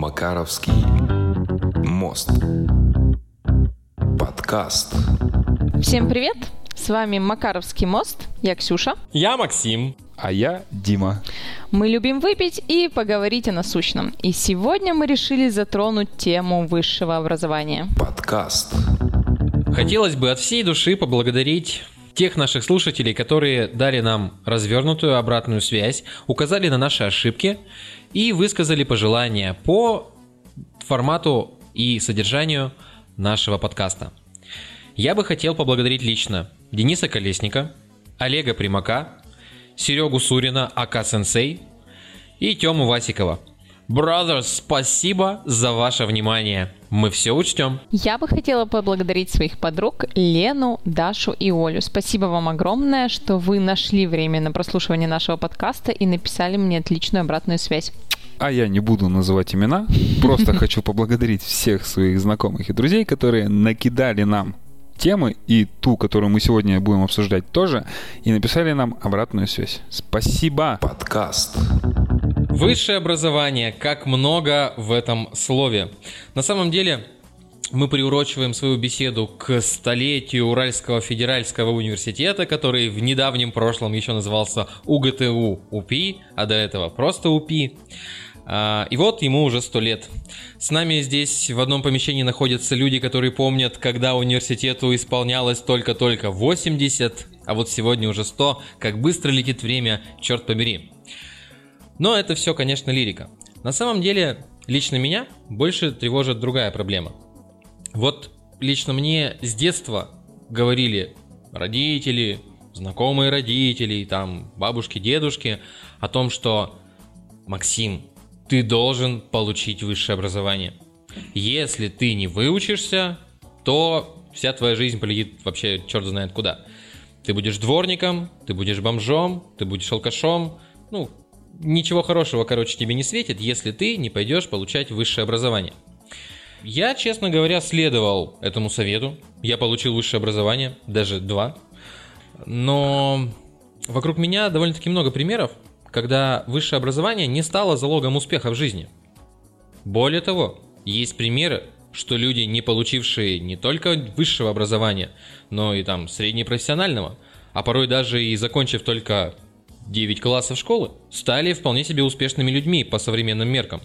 Макаровский мост. Подкаст. Всем привет! С вами Макаровский мост. Я Ксюша. Я Максим. А я Дима. Мы любим выпить и поговорить о насущном. И сегодня мы решили затронуть тему высшего образования. Подкаст. Хотелось бы от всей души поблагодарить тех наших слушателей, которые дали нам развернутую обратную связь, указали на наши ошибки и высказали пожелания по формату и содержанию нашего подкаста. Я бы хотел поблагодарить лично Дениса Колесника, Олега Примака, Серегу Сурина, АК Сенсей и Тему Васикова. Brothers, спасибо за ваше внимание. Мы все учтем. Я бы хотела поблагодарить своих подруг Лену, Дашу и Олю. Спасибо вам огромное, что вы нашли время на прослушивание нашего подкаста и написали мне отличную обратную связь. А я не буду называть имена, просто хочу поблагодарить всех своих знакомых и друзей, которые накидали нам темы и ту, которую мы сегодня будем обсуждать тоже, и написали нам обратную связь. Спасибо! Подкаст. Высшее образование, как много в этом слове. На самом деле, мы приурочиваем свою беседу к столетию Уральского федеральского университета, который в недавнем прошлом еще назывался УГТУ УПИ, а до этого просто УПИ. А, и вот ему уже сто лет. С нами здесь в одном помещении находятся люди, которые помнят, когда университету исполнялось только-только 80, а вот сегодня уже 100. Как быстро летит время, черт побери. Но это все, конечно, лирика. На самом деле, лично меня больше тревожит другая проблема. Вот лично мне с детства говорили родители, знакомые родители, там бабушки, дедушки о том, что Максим, ты должен получить высшее образование. Если ты не выучишься, то вся твоя жизнь полетит вообще черт знает куда. Ты будешь дворником, ты будешь бомжом, ты будешь алкашом, ну, ничего хорошего, короче, тебе не светит, если ты не пойдешь получать высшее образование. Я, честно говоря, следовал этому совету. Я получил высшее образование, даже два. Но вокруг меня довольно-таки много примеров, когда высшее образование не стало залогом успеха в жизни. Более того, есть примеры, что люди, не получившие не только высшего образования, но и там среднепрофессионального, а порой даже и закончив только 9 классов школы, стали вполне себе успешными людьми по современным меркам.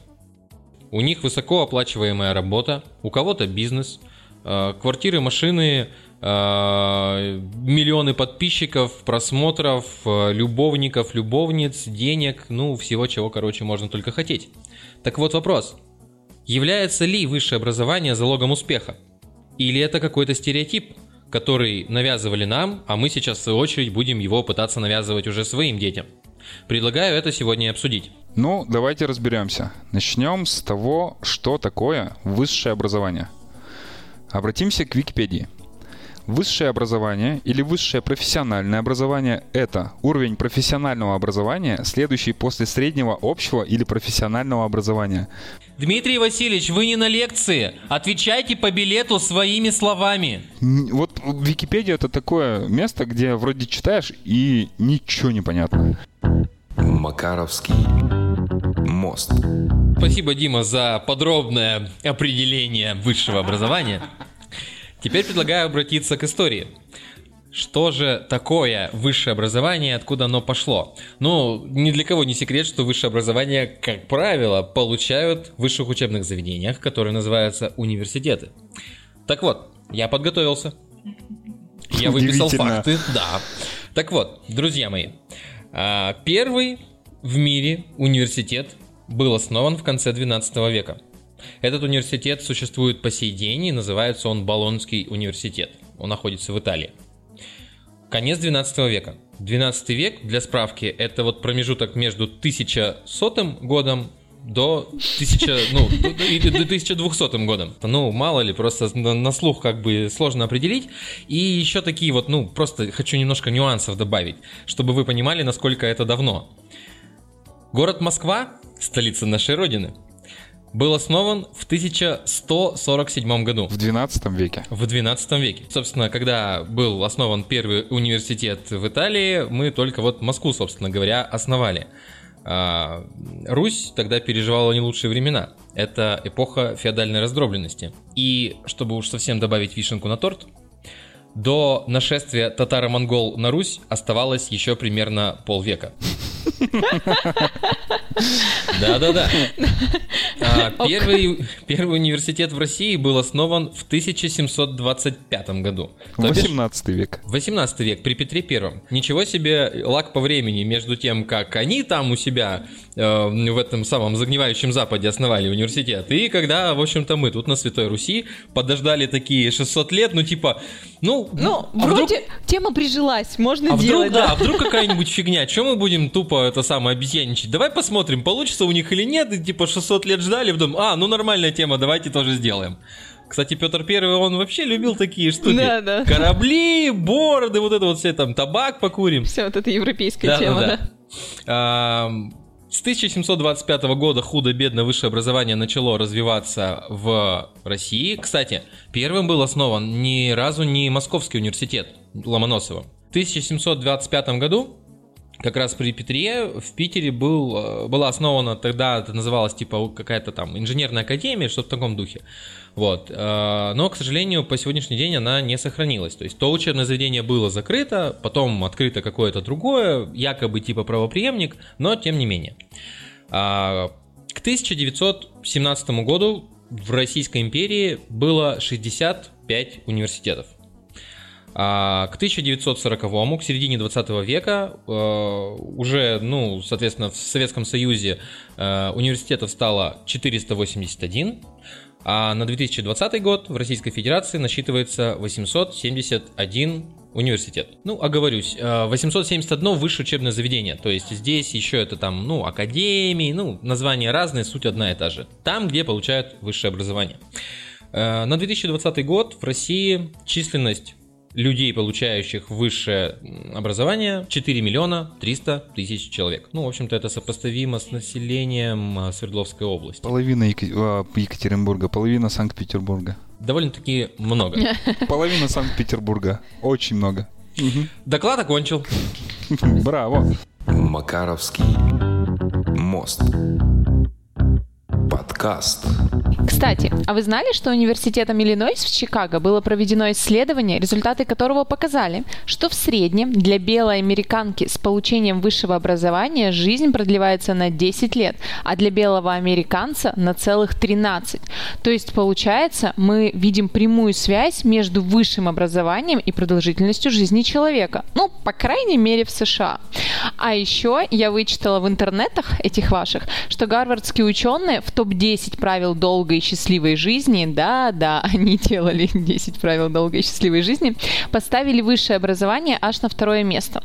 У них высоко оплачиваемая работа, у кого-то бизнес, э, квартиры, машины, э, миллионы подписчиков, просмотров, э, любовников, любовниц, денег, ну, всего чего, короче, можно только хотеть. Так вот вопрос. Является ли высшее образование залогом успеха? Или это какой-то стереотип, который навязывали нам, а мы сейчас в свою очередь будем его пытаться навязывать уже своим детям. Предлагаю это сегодня обсудить. Ну, давайте разберемся. Начнем с того, что такое высшее образование. Обратимся к Википедии. Высшее образование или высшее профессиональное образование – это уровень профессионального образования, следующий после среднего общего или профессионального образования. Дмитрий Васильевич, вы не на лекции. Отвечайте по билету своими словами. Вот Википедия – это такое место, где вроде читаешь и ничего не понятно. Макаровский мост. Спасибо, Дима, за подробное определение высшего образования. Теперь предлагаю обратиться к истории. Что же такое высшее образование, откуда оно пошло? Ну, ни для кого не секрет, что высшее образование, как правило, получают в высших учебных заведениях, которые называются университеты. Так вот, я подготовился. Я выписал факты, да. Так вот, друзья мои, а, первый в мире университет был основан в конце 12 века. Этот университет существует по сей день и называется он Болонский университет. Он находится в Италии. Конец 12 века. 12 век, для справки, это вот промежуток между 1100 годом до 1000, ну, до, до 1200 годом. Ну, мало ли, просто на, на слух как бы сложно определить. И еще такие вот, ну, просто хочу немножко нюансов добавить, чтобы вы понимали, насколько это давно. Город Москва, столица нашей Родины, был основан в 1147 году. В 12 веке. В 12 веке. Собственно, когда был основан первый университет в Италии, мы только вот Москву, собственно говоря, основали. А, Русь тогда переживала не лучшие времена. Это эпоха феодальной раздробленности. И чтобы уж совсем добавить вишенку на торт, до нашествия татаро-монгол на Русь оставалось еще примерно полвека. Да-да-да. А, Первый, первый университет в России был основан в 1725 году. То бишь 18 век. 18 век, при Петре Первом. Ничего себе лак по времени между тем, как они там у себя э, в этом самом загнивающем Западе основали университет, и когда, в общем-то, мы тут на Святой Руси подождали такие 600 лет, ну типа, ну, Ну, а вдруг- вроде тема прижилась, можно а делать, вдруг, да, да. а вдруг какая-нибудь фигня? Чем мы будем тупо это самое обезьянничать? Давай посмотрим, получится у них или нет. И типа 600 лет ждали, потом, а, ну нормальная тема, давайте тоже сделаем. Кстати, Петр Первый, он вообще любил такие штуки. Да, да. Корабли, бороды, вот это вот все там, табак покурим. Все, вот это европейская Да, тема, да, да. Ам, С 1725 года худо-бедно высшее образование начало развиваться в России. Кстати, первым был основан ни разу не Московский университет Ломоносова. В 1725 году как раз при Петре в Питере был, э, была основана, тогда это называлось типа какая-то там инженерная академия, что-то в таком духе. Вот. э, Но, к сожалению, по сегодняшний день она не сохранилась. То есть то учебное заведение было закрыто, потом открыто какое-то другое, якобы типа правоприемник, но тем не менее. А, К 1917 году в Российской империи было 65 университетов. А к 1940-му, к середине 20 века, э, уже, ну, соответственно, в Советском Союзе э, университетов стало 481, а на 2020 год в Российской Федерации насчитывается 871 университет. Ну, оговорюсь, э, 871 высшее учебное заведение, то есть здесь еще это там, ну, академии, ну, названия разные, суть одна и та же. Там, где получают высшее образование. Э, На 2020 год в России численность людей, получающих высшее образование, 4 миллиона 300 тысяч человек. Ну, в общем-то, это сопоставимо с населением а, Свердловской области. Половина а, Екатеринбурга, половина Санкт-Петербурга. Довольно-таки много. Половина Санкт-Петербурга. Очень много. Доклад окончил. Браво. Макаровский мост. Подкаст. Кстати, а вы знали, что университетом Иллинойс в Чикаго было проведено исследование, результаты которого показали, что в среднем для белой американки с получением высшего образования жизнь продлевается на 10 лет, а для белого американца на целых 13. То есть, получается, мы видим прямую связь между высшим образованием и продолжительностью жизни человека. Ну, по крайней мере, в США. А еще я вычитала в интернетах этих ваших, что гарвардские ученые в топ-10 правил долгой и счастливой жизни, да, да, они делали 10 правил долгой и счастливой жизни, поставили высшее образование аж на второе место.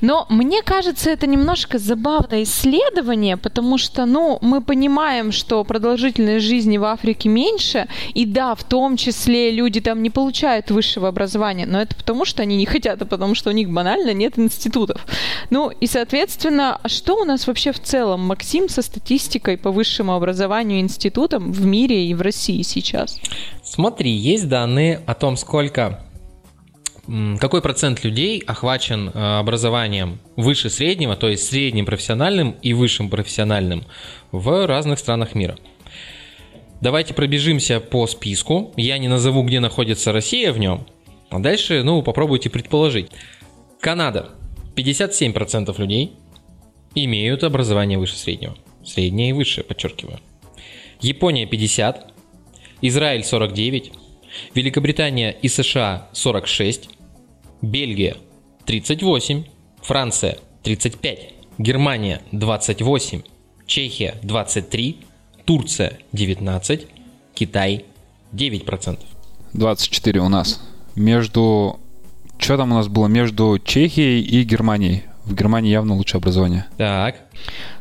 Но мне кажется, это немножко забавное исследование, потому что, ну, мы понимаем, что продолжительность жизни в Африке меньше, и да, в том числе люди там не получают высшего образования, но это потому, что они не хотят, а потому что у них банально нет институтов. Ну, и, соответственно, а что у нас вообще в целом, Максим, со статистикой по высшему образованию и институтам в мире и в России сейчас? Смотри, есть данные о том, сколько какой процент людей охвачен э, образованием выше среднего, то есть средним профессиональным и высшим профессиональным в разных странах мира. Давайте пробежимся по списку. Я не назову, где находится Россия в нем. А дальше, ну, попробуйте предположить. Канада. 57% людей имеют образование выше среднего. Среднее и высшее, подчеркиваю. Япония 50, Израиль 49, Великобритания и США 46, Бельгия 38, Франция 35, Германия 28, Чехия 23, Турция 19, Китай 9%. 24 у нас. Между... Что там у нас было? Между Чехией и Германией. В Германии явно лучшее образование. Так.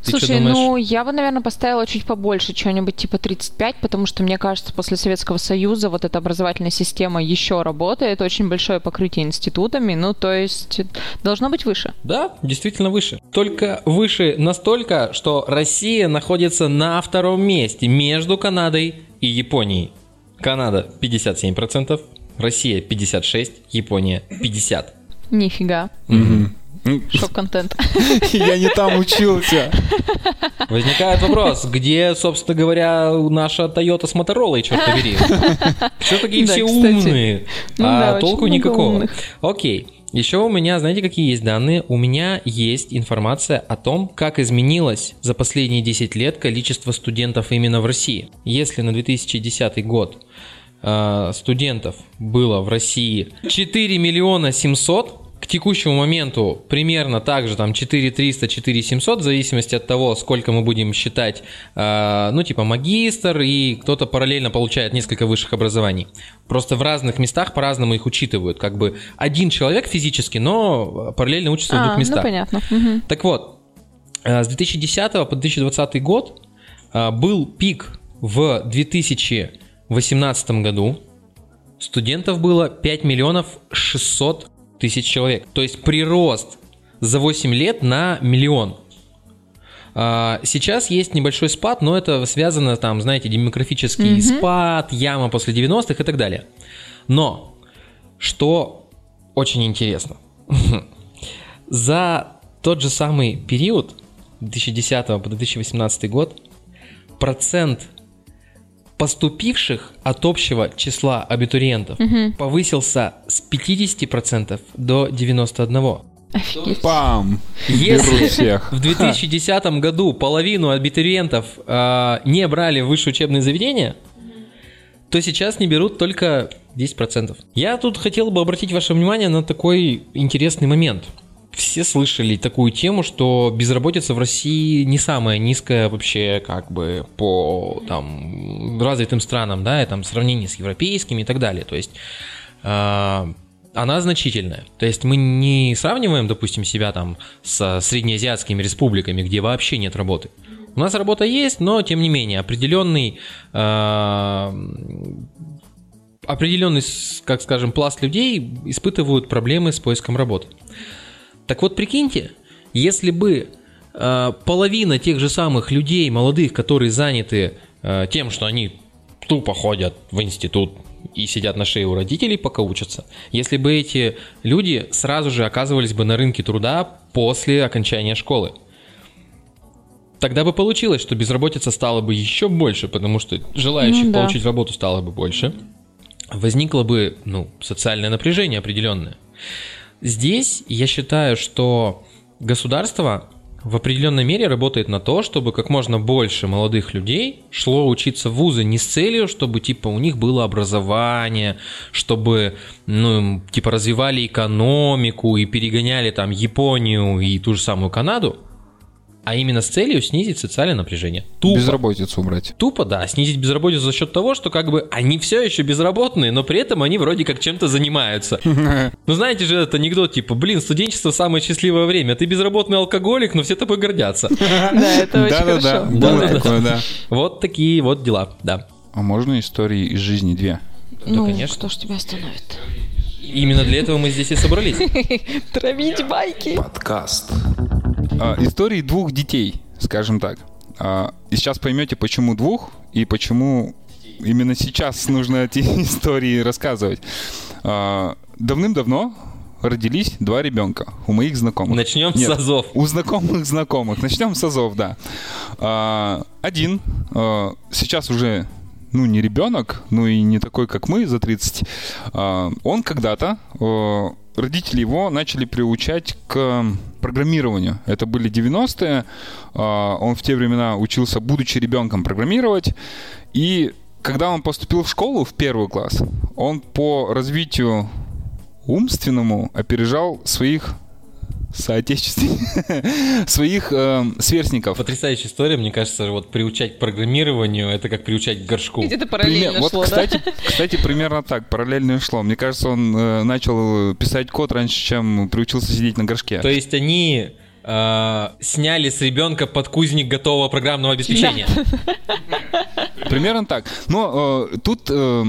Ты Слушай, ну я бы, наверное, поставила чуть побольше, что-нибудь типа 35, потому что, мне кажется, после Советского Союза вот эта образовательная система еще работает, очень большое покрытие институтами, ну то есть должно быть выше. Да, действительно выше. Только выше настолько, что Россия находится на втором месте между Канадой и Японией. Канада 57%, Россия 56%, Япония 50%. Нифига. Шок-контент. Я не там учился. Возникает вопрос, где, собственно говоря, наша Toyota с Motorola, черт побери? Что такие все умные? Ну а толку никакого. Окей. Еще у меня, знаете, какие есть данные? У меня есть информация о том, как изменилось за последние 10 лет количество студентов именно в России. Если на 2010 год э, студентов было в России 4 миллиона 700, к текущему моменту примерно так же, там 4300, 4700, в зависимости от того, сколько мы будем считать, э, ну, типа магистр, и кто-то параллельно получает несколько высших образований. Просто в разных местах по-разному их учитывают. Как бы один человек физически, но параллельно учится в А, двух ну местах. понятно. Мгм. Так вот, э, с 2010 по 2020 год э, был пик в 2018 году. Студентов было 5 миллионов 600 тысяч человек. То есть прирост за 8 лет на миллион. А, Сейчас есть небольшой спад, но это связано, там, знаете, демографический спад, яма после 90-х и так далее. Но, что очень интересно, за тот же самый период, 2010 по 2018 год, процент поступивших от общего числа абитуриентов повысился с 50% до 91%. Офигеть. Пам! Если всех. в 2010 году половину абитуриентов э, не брали в высшее учебное заведение, то сейчас не берут только 10%. Я тут хотел бы обратить ваше внимание на такой интересный момент. Все слышали такую тему, что безработица в России не самая низкая вообще как бы по там, развитым странам, да, и там сравнении с европейскими и так далее. То есть э, она значительная. То есть мы не сравниваем, допустим, себя там с среднеазиатскими республиками, где вообще нет работы. У нас работа есть, но тем не менее определенный э, определенный, как скажем, пласт людей испытывают проблемы с поиском работы. Так вот, прикиньте, если бы э, половина тех же самых людей, молодых, которые заняты э, тем, что они тупо ходят в институт и сидят на шее у родителей, пока учатся, если бы эти люди сразу же оказывались бы на рынке труда после окончания школы, тогда бы получилось, что безработица стала бы еще больше, потому что желающих Ну да. получить работу стало бы больше. Возникло бы, ну, социальное напряжение определенное. Здесь я считаю, что государство в определенной мере работает на то, чтобы как можно больше молодых людей шло учиться в вузы не с целью, чтобы типа у них было образование, чтобы ну типа развивали экономику и перегоняли там Японию и ту же самую Канаду, а именно с целью снизить социальное напряжение. Тупо. Безработицу убрать. Тупо, да, снизить безработицу за счет того, что как бы они все еще безработные, но при этом они вроде как чем-то занимаются. Ну знаете же этот анекдот, типа, блин, студенчество самое счастливое время, ты безработный алкоголик, но все тобой гордятся. Да, это очень хорошо. Да-да-да. Вот такие вот дела, да. А можно истории из жизни две? Ну, конечно. кто ж тебя остановит? Именно для этого мы здесь и собрались. Травить байки. Подкаст. А, истории двух детей, скажем так. А, и сейчас поймете, почему двух и почему именно сейчас нужно эти истории рассказывать. А, давным-давно родились два ребенка у моих знакомых. Начнем с Нет, азов. У знакомых знакомых. Начнем с азов, да. Один сейчас уже ну, не ребенок, ну и не такой, как мы, за 30. А, он когда-то, родители его начали приучать к программированию. Это были 90-е. А, он в те времена учился, будучи ребенком, программировать. И когда он поступил в школу, в первый класс, он по развитию умственному опережал своих соотечественников, своих э, сверстников. Потрясающая история, мне кажется, вот приучать к программированию, это как приучать к горшку. Где-то Пример- параллельно вот, шло, кстати, да? кстати, примерно так, параллельно шло. Мне кажется, он э, начал писать код раньше, чем приучился сидеть на горшке. То есть они э, сняли с ребенка подкузник готового программного обеспечения. Примерно так. Но э, тут э,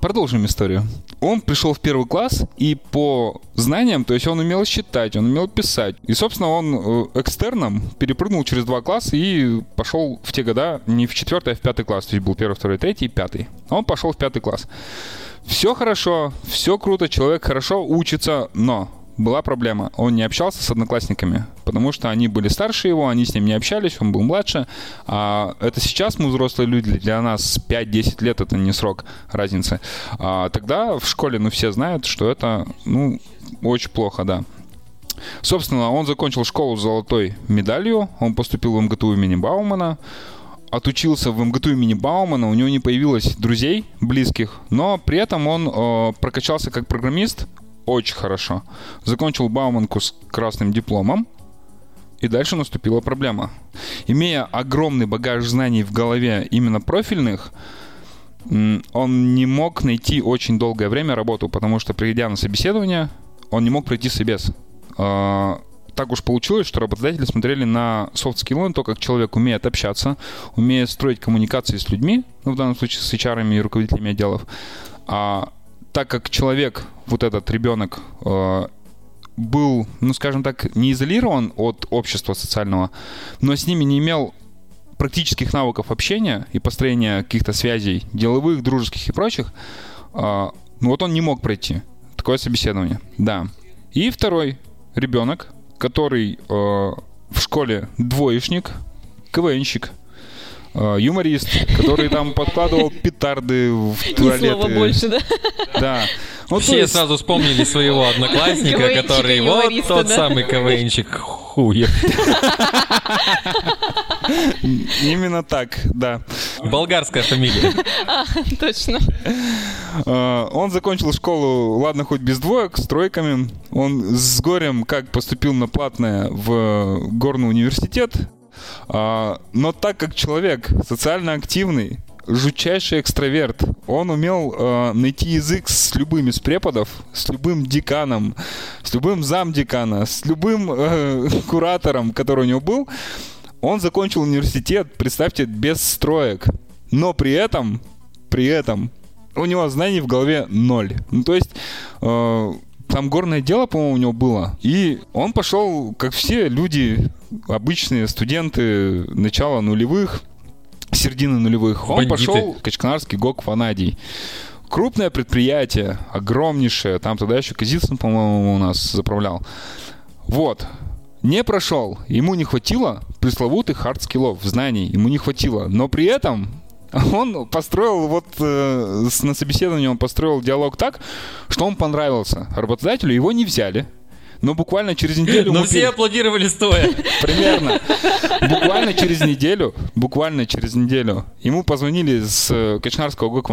продолжим историю. Он пришел в первый класс, и по знаниям, то есть он умел считать, он умел писать. И, собственно, он э, экстерном перепрыгнул через два класса и пошел в те года не в четвертый, а в пятый класс. То есть был первый, второй, третий, пятый. А он пошел в пятый класс. Все хорошо, все круто, человек хорошо учится, но была проблема. Он не общался с одноклассниками, потому что они были старше его, они с ним не общались, он был младше. А это сейчас мы взрослые люди, для нас 5-10 лет это не срок разницы. А тогда в школе, ну, все знают, что это, ну, очень плохо, да. Собственно, он закончил школу с золотой медалью, он поступил в МГТУ имени Баумана, отучился в МГТУ имени Баумана, у него не появилось друзей близких, но при этом он э, прокачался как программист, очень хорошо. Закончил Бауманку с красным дипломом. И дальше наступила проблема. Имея огромный багаж знаний в голове именно профильных, он не мог найти очень долгое время работу, потому что, придя на собеседование, он не мог пройти собес. А, так уж получилось, что работодатели смотрели на soft skills, то, как человек умеет общаться, умеет строить коммуникации с людьми, ну, в данном случае с HR и руководителями отделов, а так как человек, вот этот ребенок, э, был, ну, скажем так, не изолирован от общества социального, но с ними не имел практических навыков общения и построения каких-то связей, деловых, дружеских и прочих, э, ну вот он не мог пройти такое собеседование. Да. И второй ребенок, который э, в школе двоечник, КВНщик, юморист, который там подкладывал петарды в туалеты. Ни слова больше, да? Да. Ну, Все есть... сразу вспомнили своего одноклассника, который вот тот да? самый КВНчик хуев. Именно так, да. Болгарская фамилия. А, точно. Э, он закончил школу, ладно, хоть без двоек, с тройками. Он с горем как поступил на платное в горный университет, но так как человек социально активный, жутчайший экстраверт. Он умел э, найти язык с любым из преподов, с любым деканом, с любым замдекана, с любым э, куратором, который у него был. Он закончил университет, представьте, без строек. Но при этом, при этом, у него знаний в голове ноль. Ну, то есть э, там горное дело, по-моему, у него было. И он пошел, как все люди, обычные студенты начала нулевых, середины нулевых. Он Бандиты. пошел в Качканарский ГОК Ванадий. Крупное предприятие, огромнейшее. Там тогда еще Казицын, по-моему, у нас заправлял. Вот. Не прошел. Ему не хватило пресловутых hard skill ов, знаний. Ему не хватило. Но при этом он построил вот э, на собеседовании он построил диалог так, что он понравился работодателю, его не взяли. Но буквально через неделю... Но все аплодировали стоя. Примерно. Буквально через неделю, буквально через неделю ему позвонили с э, Качканарского ГОК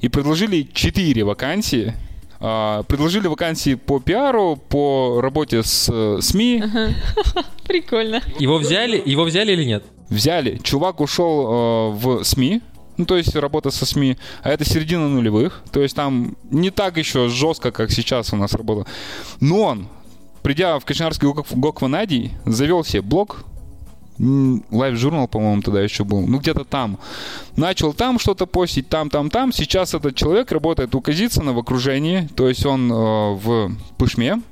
и предложили четыре вакансии Uh, предложили вакансии по пиару, по работе с uh, СМИ. Ага. Прикольно. Его взяли? Его взяли или нет? Взяли. Чувак ушел uh, в СМИ, ну, то есть работа со СМИ, а это середина нулевых, то есть там не так еще жестко, как сейчас у нас работа. Но он, придя в Кочнарский ГОК Ванадий, завел себе блог, Live журнал, по-моему, тогда еще был. Ну, где-то там. Начал там что-то постить, там, там, там. Сейчас этот человек работает у Казицына в окружении. То есть он э, в Пышме,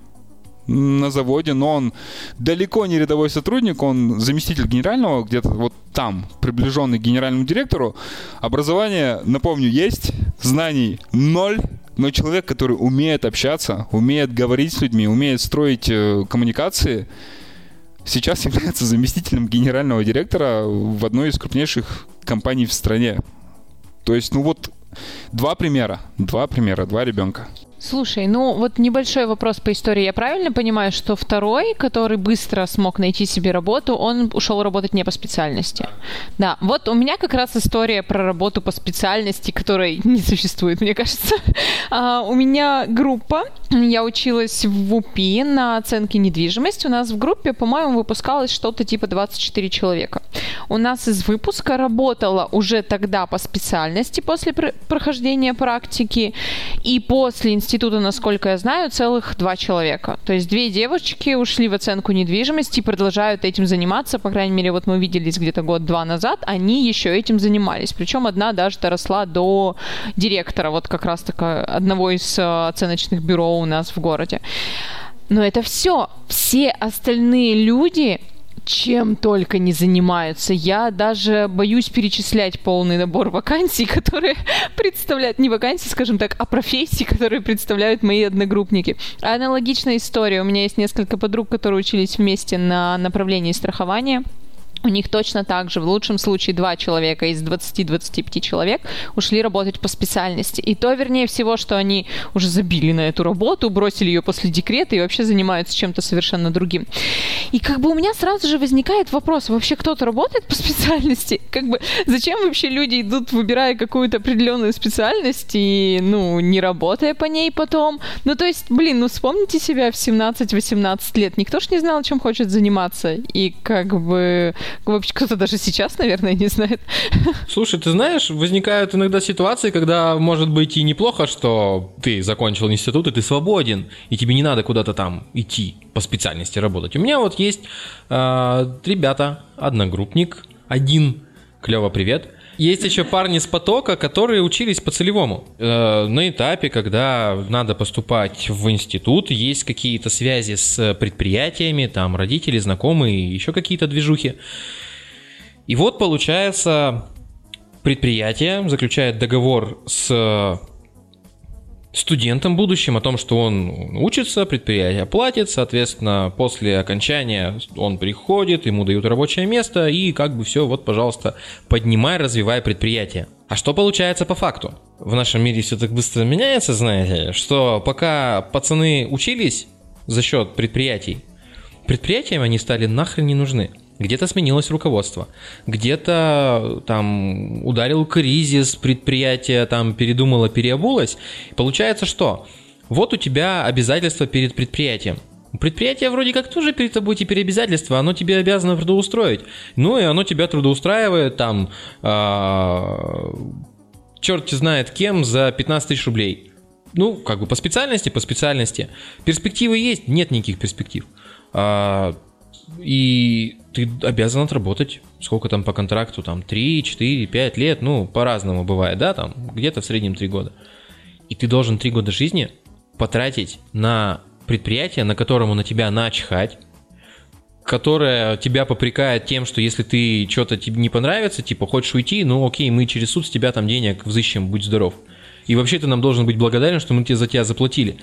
на заводе, но он далеко не рядовой сотрудник, он заместитель генерального, где-то вот там, приближенный к генеральному директору. Образование, напомню, есть, знаний ноль, но человек, который умеет общаться, умеет говорить с людьми, умеет строить э, коммуникации, сейчас является заместителем генерального директора в одной из крупнейших компаний в стране. То есть, ну вот, два примера, два примера, два ребенка. Слушай, ну вот небольшой вопрос по истории. Я правильно понимаю, что второй, который быстро смог найти себе работу, он ушел работать не по специальности? Да, вот у меня как раз история про работу по специальности, которой не существует, мне кажется. А, у меня группа, я училась в УПИ на оценке недвижимости. У нас в группе, по-моему, выпускалось что-то типа 24 человека. У нас из выпуска работала уже тогда по специальности после прохождения практики и после института, насколько я знаю, целых два человека. То есть две девочки ушли в оценку недвижимости и продолжают этим заниматься. По крайней мере, вот мы виделись где-то год-два назад, они еще этим занимались. Причем одна даже доросла до директора, вот как раз таки одного из э, оценочных бюро у нас в городе. Но это все. Все остальные люди чем только не занимаются. Я даже боюсь перечислять полный набор вакансий, которые представляют, не вакансий, скажем так, а профессий, которые представляют мои одногруппники. Аналогичная история. У меня есть несколько подруг, которые учились вместе на направлении страхования. У них точно так же, в лучшем случае, два человека из 20-25 человек ушли работать по специальности. И то, вернее всего, что они уже забили на эту работу, бросили ее после декрета и вообще занимаются чем-то совершенно другим. И как бы у меня сразу же возникает вопрос, вообще кто-то работает по специальности? Как бы зачем вообще люди идут, выбирая какую-то определенную специальность и, ну, не работая по ней потом? Ну, то есть, блин, ну вспомните себя в 17-18 лет. Никто ж не знал, чем хочет заниматься. И как бы Вообще кто-то даже сейчас, наверное, не знает. Слушай, ты знаешь, возникают иногда ситуации, когда может быть и неплохо, что ты закончил институт, и ты свободен, и тебе не надо куда-то там идти по специальности работать. У меня вот есть э, ребята, одногруппник, один, клево привет, есть еще парни с потока, которые учились по целевому. Э, на этапе, когда надо поступать в институт, есть какие-то связи с предприятиями, там родители, знакомые, еще какие-то движухи. И вот получается, предприятие заключает договор с студентом будущим о том, что он учится, предприятие платит, соответственно, после окончания он приходит, ему дают рабочее место, и как бы все, вот, пожалуйста, поднимай, развивай предприятие. А что получается по факту? В нашем мире все так быстро меняется, знаете, что пока пацаны учились за счет предприятий, предприятиям они стали нахрен не нужны где-то сменилось руководство, где-то там ударил кризис, предприятие там передумало, переобулось. Получается что? Вот у тебя обязательства перед предприятием. Предприятие вроде как тоже перед тобой теперь обязательства, оно тебе обязано трудоустроить. Ну и оно тебя трудоустраивает там, э, черт знает кем, за 15 тысяч рублей. Ну, как бы по специальности, по специальности. Перспективы есть? Нет никаких перспектив. А, и ты обязан отработать, сколько там по контракту, там 3, 4, 5 лет, ну, по-разному бывает, да, там где-то в среднем 3 года. И ты должен 3 года жизни потратить на предприятие, на которому на тебя начихать, которое тебя попрекает тем, что если ты что-то тебе не понравится, типа хочешь уйти, ну окей, мы через суд с тебя там денег взыщем, будь здоров. И вообще ты нам должен быть благодарен, что мы тебе за тебя заплатили.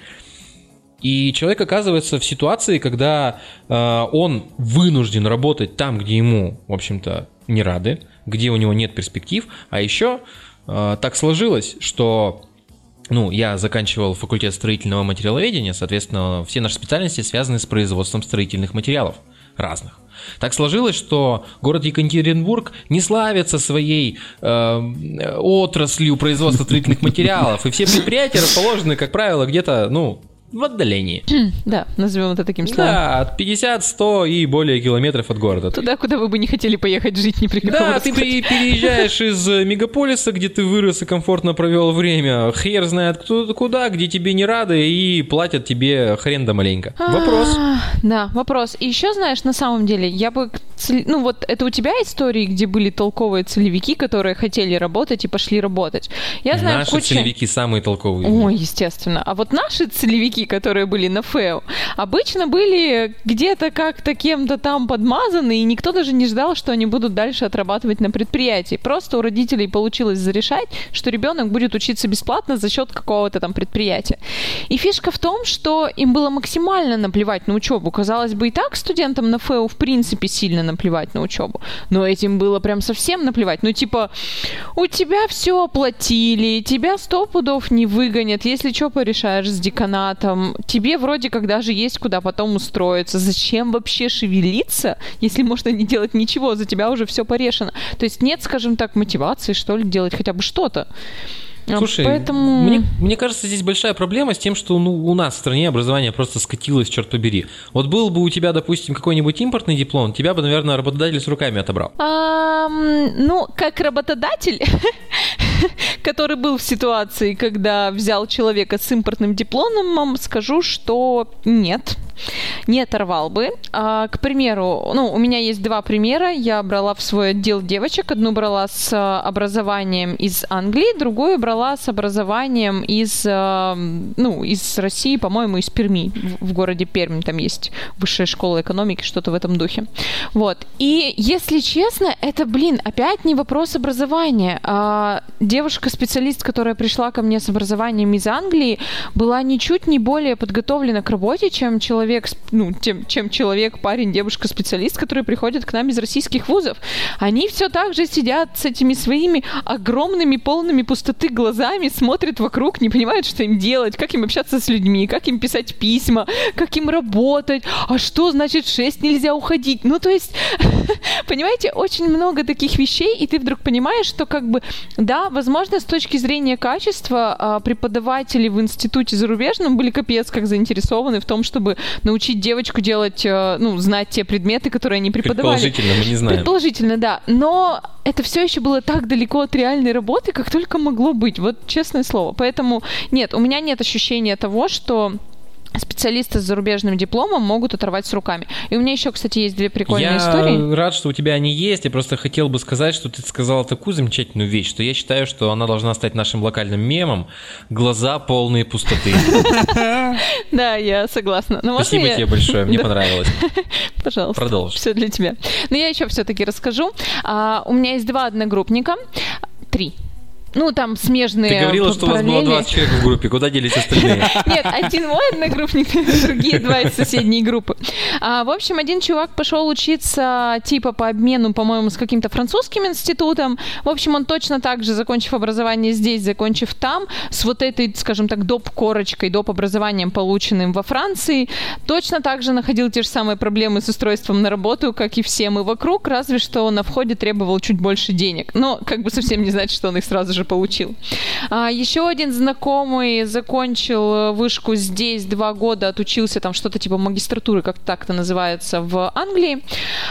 И человек оказывается в ситуации, когда э, он вынужден работать там, где ему, в общем-то, не рады, где у него нет перспектив, а еще э, так сложилось, что ну, я заканчивал факультет строительного материаловедения, соответственно, все наши специальности связаны с производством строительных материалов разных. Так сложилось, что город Екатеринбург не славится своей э, отраслью производства строительных материалов, и все предприятия расположены, как правило, где-то, ну, в отдалении. да, назовем это таким словом. Да, от 50, 100 и более километров от города. Туда, куда вы бы не хотели поехать жить ни при каком Да, ты переезжаешь из э, мегаполиса, где ты вырос и комфортно провел время, хер знает куда, где тебе не рады и платят тебе хрен да маленько. Вопрос. Да, вопрос. И еще, знаешь, на самом деле, я бы... Ну вот это у тебя истории, где были толковые целевики, которые хотели работать и пошли работать. Я знаю Наши куча... целевики самые толковые. Ой, естественно. А вот наши целевики которые были на ФЭО, обычно были где-то как-то кем-то там подмазаны, и никто даже не ждал, что они будут дальше отрабатывать на предприятии. Просто у родителей получилось зарешать, что ребенок будет учиться бесплатно за счет какого-то там предприятия. И фишка в том, что им было максимально наплевать на учебу. Казалось бы, и так студентам на ФЭО в принципе сильно наплевать на учебу. Но этим было прям совсем наплевать. Ну, типа, у тебя все оплатили, тебя сто пудов не выгонят, если что порешаешь с деканатом, тебе вроде как даже есть куда потом устроиться. Зачем вообще шевелиться, если можно не делать ничего, за тебя уже все порешено. То есть нет, скажем так, мотивации, что ли, делать хотя бы что-то. А Слушай, Поэтому... мне, мне кажется, здесь большая проблема с тем, что ну, у нас в стране образование просто скатилось, черт побери. Вот был бы у тебя, допустим, какой-нибудь импортный диплом, тебя бы, наверное, работодатель с руками отобрал. А, ну, как работодатель, который был в ситуации, когда взял человека с импортным дипломом, скажу, что нет, не оторвал бы. А, к примеру, ну, у меня есть два примера. Я брала в свой отдел девочек. Одну брала с а, образованием из Англии, другую брала с образованием из, а, ну, из России, по-моему, из Перми. В, городе Пермь там есть высшая школа экономики, что-то в этом духе. Вот. И, если честно, это, блин, опять не вопрос образования. А девушка-специалист, которая пришла ко мне с образованием из Англии, была ничуть не более подготовлена к работе, чем человек, ну, тем, чем человек, парень, девушка, специалист, которые приходят к нам из российских вузов. Они все так же сидят с этими своими огромными, полными пустоты глазами, смотрят вокруг, не понимают, что им делать, как им общаться с людьми, как им писать письма, как им работать, а что значит 6 нельзя уходить. Ну, то есть, понимаете, очень много таких вещей, и ты вдруг понимаешь, что как бы, да, возможно, с точки зрения качества а, преподаватели в институте зарубежном были капец как заинтересованы в том, чтобы научить девочку делать, э, ну, знать те предметы, которые они преподавали. Предположительно, мы не знаем. Предположительно, да. Но это все еще было так далеко от реальной работы, как только могло быть. Вот честное слово. Поэтому нет, у меня нет ощущения того, что специалисты с зарубежным дипломом могут оторвать с руками. И у меня еще, кстати, есть две прикольные я истории. Я рад, что у тебя они есть. Я просто хотел бы сказать, что ты сказала такую замечательную вещь, что я считаю, что она должна стать нашим локальным мемом. Глаза полные пустоты. Да, я согласна. Спасибо тебе большое, мне понравилось. Пожалуйста. Продолжи. Все для тебя. Но я еще все-таки расскажу. А, у меня есть два одногруппника. Три ну, там смежные Ты говорила, что у вас было 20 человек в группе. Куда делись остальные? Нет, один мой одногруппник, другие два из соседней группы. А, в общем, один чувак пошел учиться типа по обмену, по-моему, с каким-то французским институтом. В общем, он точно так же, закончив образование здесь, закончив там, с вот этой, скажем так, доп-корочкой, доп-образованием, полученным во Франции, точно так же находил те же самые проблемы с устройством на работу, как и все мы вокруг, разве что на входе требовал чуть больше денег. Но как бы совсем не значит, что он их сразу же тоже получил. А, еще один знакомый закончил э, вышку здесь два года, отучился там что-то типа магистратуры, как так это называется, в Англии.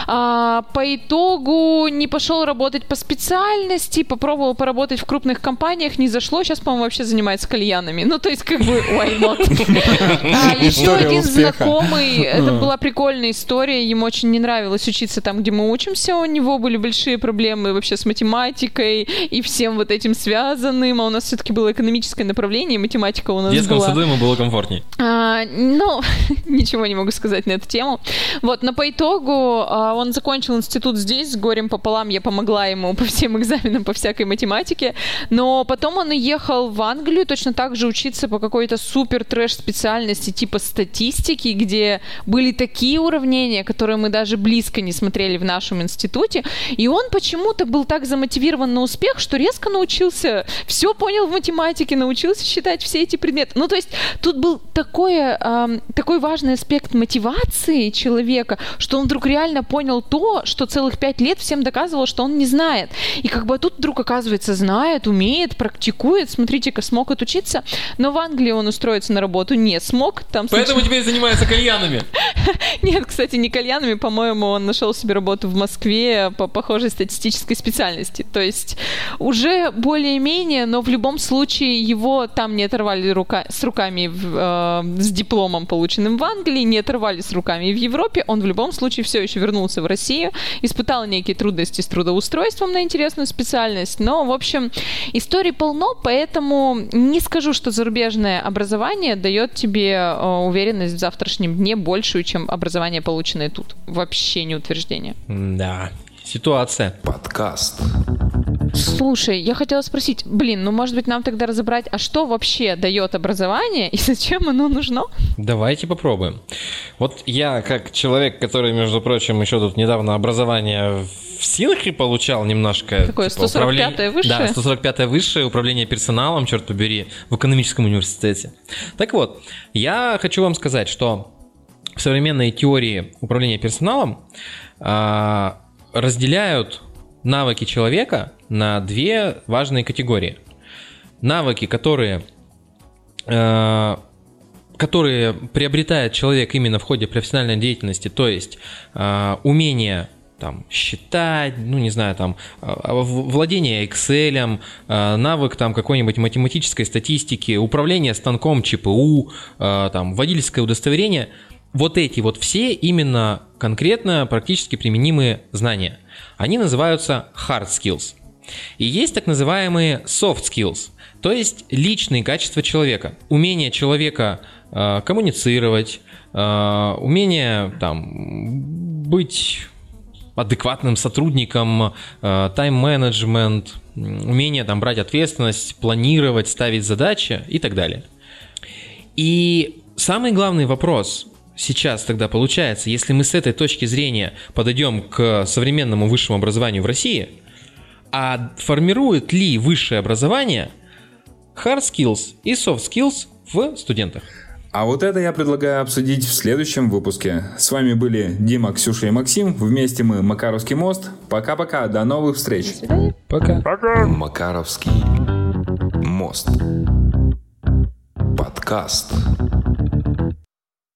А, по итогу не пошел работать по специальности, попробовал поработать в крупных компаниях, не зашло. Сейчас, по-моему, вообще занимается кальянами. Ну, то есть, как бы, why not? А, еще один знакомый, это была прикольная история, ему очень не нравилось учиться там, где мы учимся, у него были большие проблемы вообще с математикой и всем вот этим связанным, а у нас все-таки было экономическое направление, математика у нас В детском была. саду ему было комфортней. А, ну, ничего не могу сказать на эту тему. Вот, но по итогу а, он закончил институт здесь, с горем пополам я помогла ему по всем экзаменам по всякой математике, но потом он уехал в Англию точно так же учиться по какой-то супер трэш специальности типа статистики, где были такие уравнения, которые мы даже близко не смотрели в нашем институте, и он почему-то был так замотивирован на успех, что резко научился научился, все понял в математике, научился считать все эти предметы. Ну, то есть тут был такое, э, такой важный аспект мотивации человека, что он вдруг реально понял то, что целых пять лет всем доказывал, что он не знает. И как бы тут вдруг, оказывается, знает, умеет, практикует. Смотрите-ка, смог отучиться. Но в Англии он устроиться на работу не смог. Там Поэтому случай... теперь занимается кальянами. Нет, кстати, не кальянами. По-моему, он нашел себе работу в Москве по похожей статистической специальности. То есть уже более более-менее, но в любом случае его там не оторвали рука, с руками в, э, с дипломом, полученным в Англии, не оторвали с руками в Европе. Он в любом случае все еще вернулся в Россию, испытал некие трудности с трудоустройством на интересную специальность. Но, в общем, историй полно, поэтому не скажу, что зарубежное образование дает тебе э, уверенность в завтрашнем дне большую, чем образование, полученное тут. Вообще не утверждение. Да, ситуация. Подкаст. Слушай, я хотела спросить, блин, ну может быть нам тогда разобрать, а что вообще дает образование и зачем оно нужно? Давайте попробуем. Вот я как человек, который, между прочим, еще тут недавно образование в Синхе получал немножко. Какое, типа, 145-е управление... высшее? Да, 145-е высшее, управление персоналом, черт побери, в экономическом университете. Так вот, я хочу вам сказать, что в современной теории управления персоналом а, разделяют навыки человека на две важные категории. Навыки, которые, э, которые приобретает человек именно в ходе профессиональной деятельности, то есть э, умение там, считать, ну, не знаю, там, э, владение Excel, э, навык там какой-нибудь математической статистики, управление станком ЧПУ, э, там, водительское удостоверение – вот эти вот все именно конкретно практически применимые знания. Они называются hard skills. И есть так называемые soft skills, то есть личные качества человека. Умение человека э, коммуницировать, э, умение там, быть адекватным сотрудником, э, тайм-менеджмент, умение там брать ответственность, планировать, ставить задачи и так далее. И самый главный вопрос сейчас тогда получается, если мы с этой точки зрения подойдем к современному высшему образованию в России, а формирует ли высшее образование hard skills и soft skills в студентах? А вот это я предлагаю обсудить в следующем выпуске. С вами были Дима, Ксюша и Максим. Вместе мы Макаровский мост. Пока-пока, до новых встреч. Пока. Пока. Макаровский мост. Подкаст.